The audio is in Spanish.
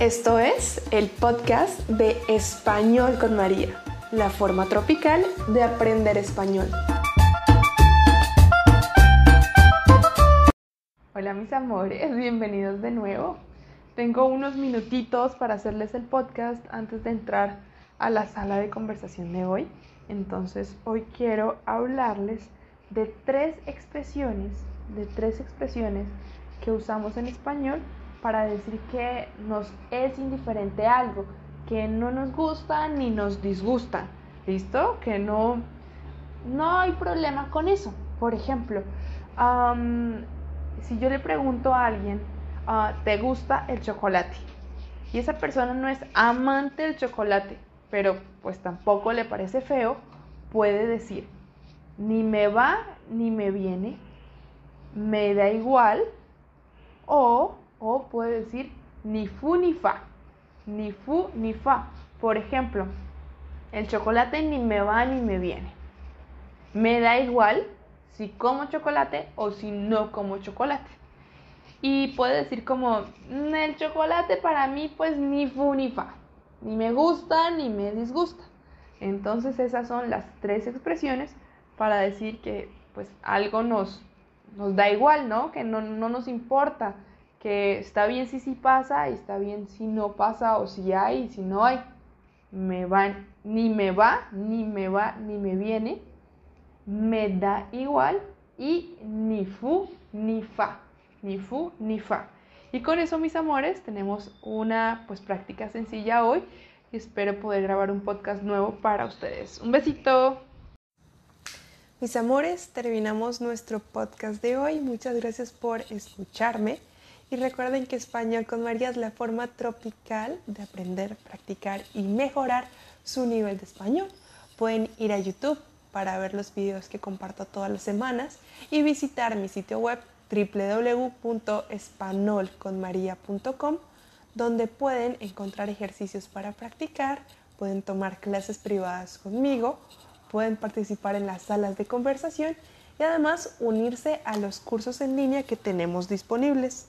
Esto es el podcast de Español con María, la forma tropical de aprender español. Hola mis amores, bienvenidos de nuevo. Tengo unos minutitos para hacerles el podcast antes de entrar a la sala de conversación de hoy. Entonces hoy quiero hablarles de tres expresiones, de tres expresiones que usamos en español para decir que nos es indiferente algo, que no nos gusta ni nos disgusta, ¿listo? Que no, no hay problema con eso. Por ejemplo, si yo le pregunto a alguien, ah, ¿te gusta el chocolate? Y esa persona no es amante del chocolate, pero pues tampoco le parece feo, puede decir, ni me va ni me viene, me da igual, puede decir ni fu ni fa. Ni fu ni fa. Por ejemplo, el chocolate ni me va ni me viene. Me da igual si como chocolate o si no como chocolate. Y puede decir como, mm, el chocolate para mí pues ni fu ni fa. Ni me gusta ni me disgusta. Entonces esas son las tres expresiones para decir que pues algo nos, nos da igual, ¿no? Que no, no nos importa que está bien si sí pasa y está bien si no pasa o si hay y si no hay. Me van, ni me va, ni me va, ni me viene. Me da igual y ni fu ni fa. Ni fu ni fa. Y con eso, mis amores, tenemos una pues práctica sencilla hoy y espero poder grabar un podcast nuevo para ustedes. Un besito. Mis amores, terminamos nuestro podcast de hoy. Muchas gracias por escucharme. Y recuerden que Español con María es la forma tropical de aprender, practicar y mejorar su nivel de español. Pueden ir a YouTube para ver los videos que comparto todas las semanas y visitar mi sitio web www.espanolconmaria.com donde pueden encontrar ejercicios para practicar, pueden tomar clases privadas conmigo, pueden participar en las salas de conversación y además unirse a los cursos en línea que tenemos disponibles.